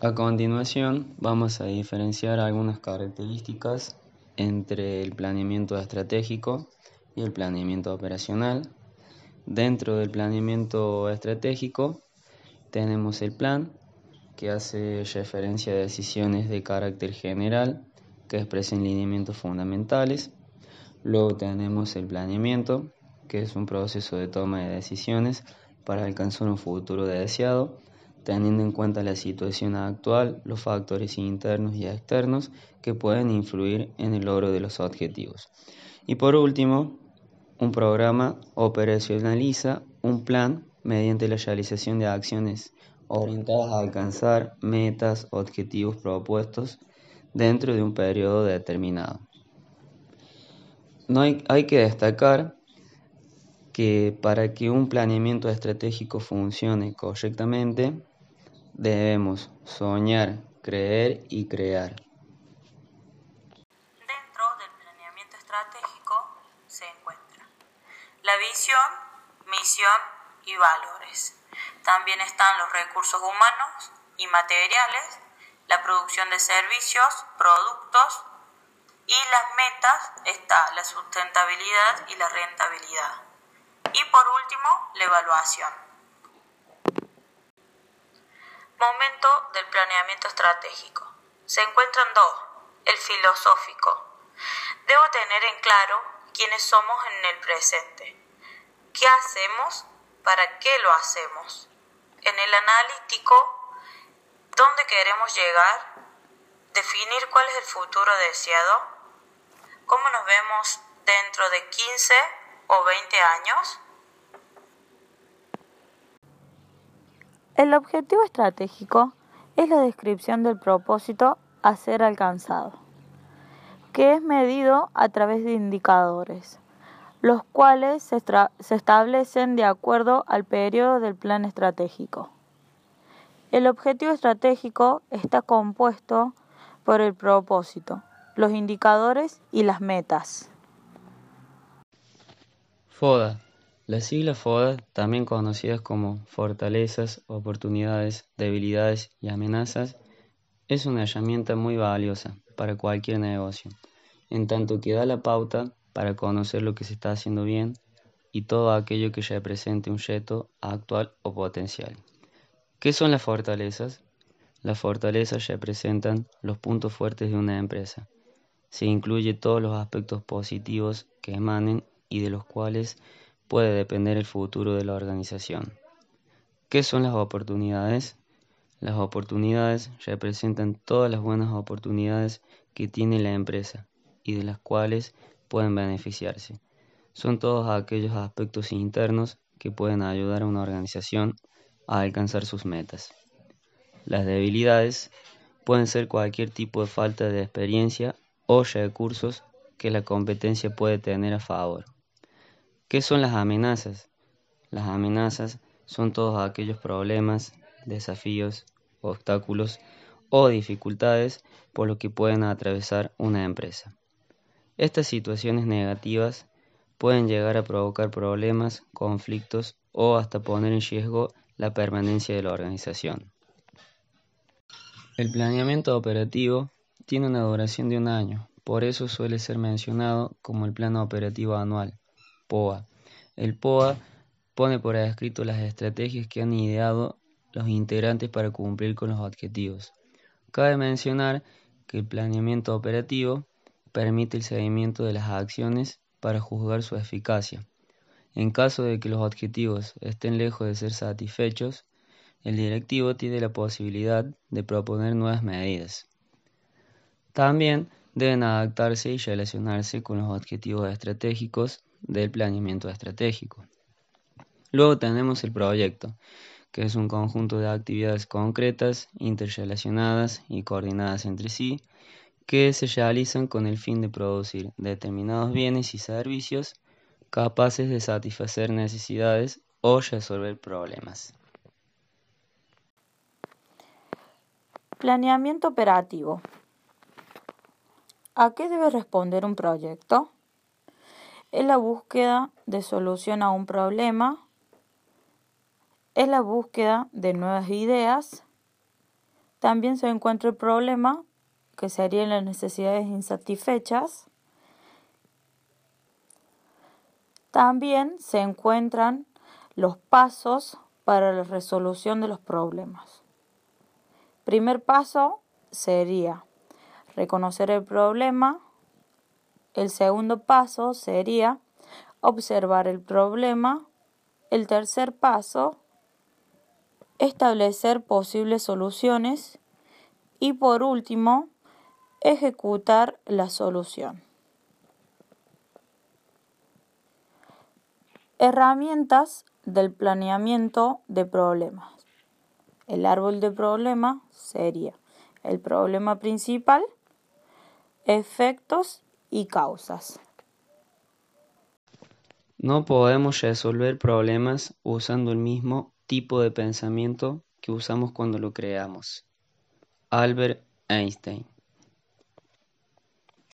A continuación vamos a diferenciar algunas características entre el planeamiento estratégico y el planeamiento operacional. Dentro del planeamiento estratégico tenemos el plan que hace referencia a decisiones de carácter general que expresen lineamientos fundamentales. Luego tenemos el planeamiento que es un proceso de toma de decisiones para alcanzar un futuro deseado teniendo en cuenta la situación actual, los factores internos y externos que pueden influir en el logro de los objetivos. Y por último, un programa operacionaliza un plan mediante la realización de acciones orientadas a alcanzar metas, objetivos propuestos dentro de un periodo determinado. No hay, hay que destacar que para que un planeamiento estratégico funcione correctamente, Debemos soñar, creer y crear. Dentro del planeamiento estratégico se encuentra la visión, misión y valores. También están los recursos humanos y materiales, la producción de servicios, productos y las metas está la sustentabilidad y la rentabilidad. Y por último, la evaluación. Momento del planeamiento estratégico. Se encuentran dos. El filosófico. Debo tener en claro quiénes somos en el presente. ¿Qué hacemos? ¿Para qué lo hacemos? En el analítico, ¿dónde queremos llegar? Definir cuál es el futuro deseado. ¿Cómo nos vemos dentro de 15 o 20 años? El objetivo estratégico es la descripción del propósito a ser alcanzado, que es medido a través de indicadores, los cuales se, establecen de acuerdo al periodo del plan estratégico. El objetivo estratégico está compuesto por el propósito, los indicadores y las metas. FODA las siglas FODA, también conocidas como fortalezas, oportunidades, debilidades y amenazas, es una herramienta muy valiosa para cualquier negocio, en tanto que da la pauta para conocer lo que se está haciendo bien y todo aquello que represente un reto actual o potencial. ¿Qué son las fortalezas? Las fortalezas representan los puntos fuertes de una empresa. Se incluye todos los aspectos positivos que emanen y de los cuales puede depender el futuro de la organización. ¿Qué son las oportunidades? Las oportunidades representan todas las buenas oportunidades que tiene la empresa y de las cuales pueden beneficiarse. Son todos aquellos aspectos internos que pueden ayudar a una organización a alcanzar sus metas. Las debilidades pueden ser cualquier tipo de falta de experiencia o recursos que la competencia puede tener a favor. ¿Qué son las amenazas? Las amenazas son todos aquellos problemas, desafíos, obstáculos o dificultades por lo que pueden atravesar una empresa. Estas situaciones negativas pueden llegar a provocar problemas, conflictos o hasta poner en riesgo la permanencia de la organización. El planeamiento operativo tiene una duración de un año, por eso suele ser mencionado como el plan operativo anual. POA. El POA pone por escrito las estrategias que han ideado los integrantes para cumplir con los objetivos. Cabe mencionar que el planeamiento operativo permite el seguimiento de las acciones para juzgar su eficacia. En caso de que los objetivos estén lejos de ser satisfechos, el directivo tiene la posibilidad de proponer nuevas medidas. También deben adaptarse y relacionarse con los objetivos estratégicos del planeamiento estratégico. Luego tenemos el proyecto, que es un conjunto de actividades concretas, interrelacionadas y coordinadas entre sí, que se realizan con el fin de producir determinados bienes y servicios capaces de satisfacer necesidades o resolver problemas. Planeamiento operativo. ¿A qué debe responder un proyecto? Es la búsqueda de solución a un problema, es la búsqueda de nuevas ideas, También se encuentra el problema, que serían las necesidades insatisfechas. También se encuentran los pasos para la resolución de los problemas. Primer paso sería reconocer el problema. El segundo paso sería observar el problema. El tercer paso, establecer posibles soluciones. Y por último, ejecutar la solución. Herramientas del planeamiento de problemas. El árbol de problema sería el problema principal, efectos y causas. No podemos resolver problemas usando el mismo tipo de pensamiento que usamos cuando lo creamos. Albert Einstein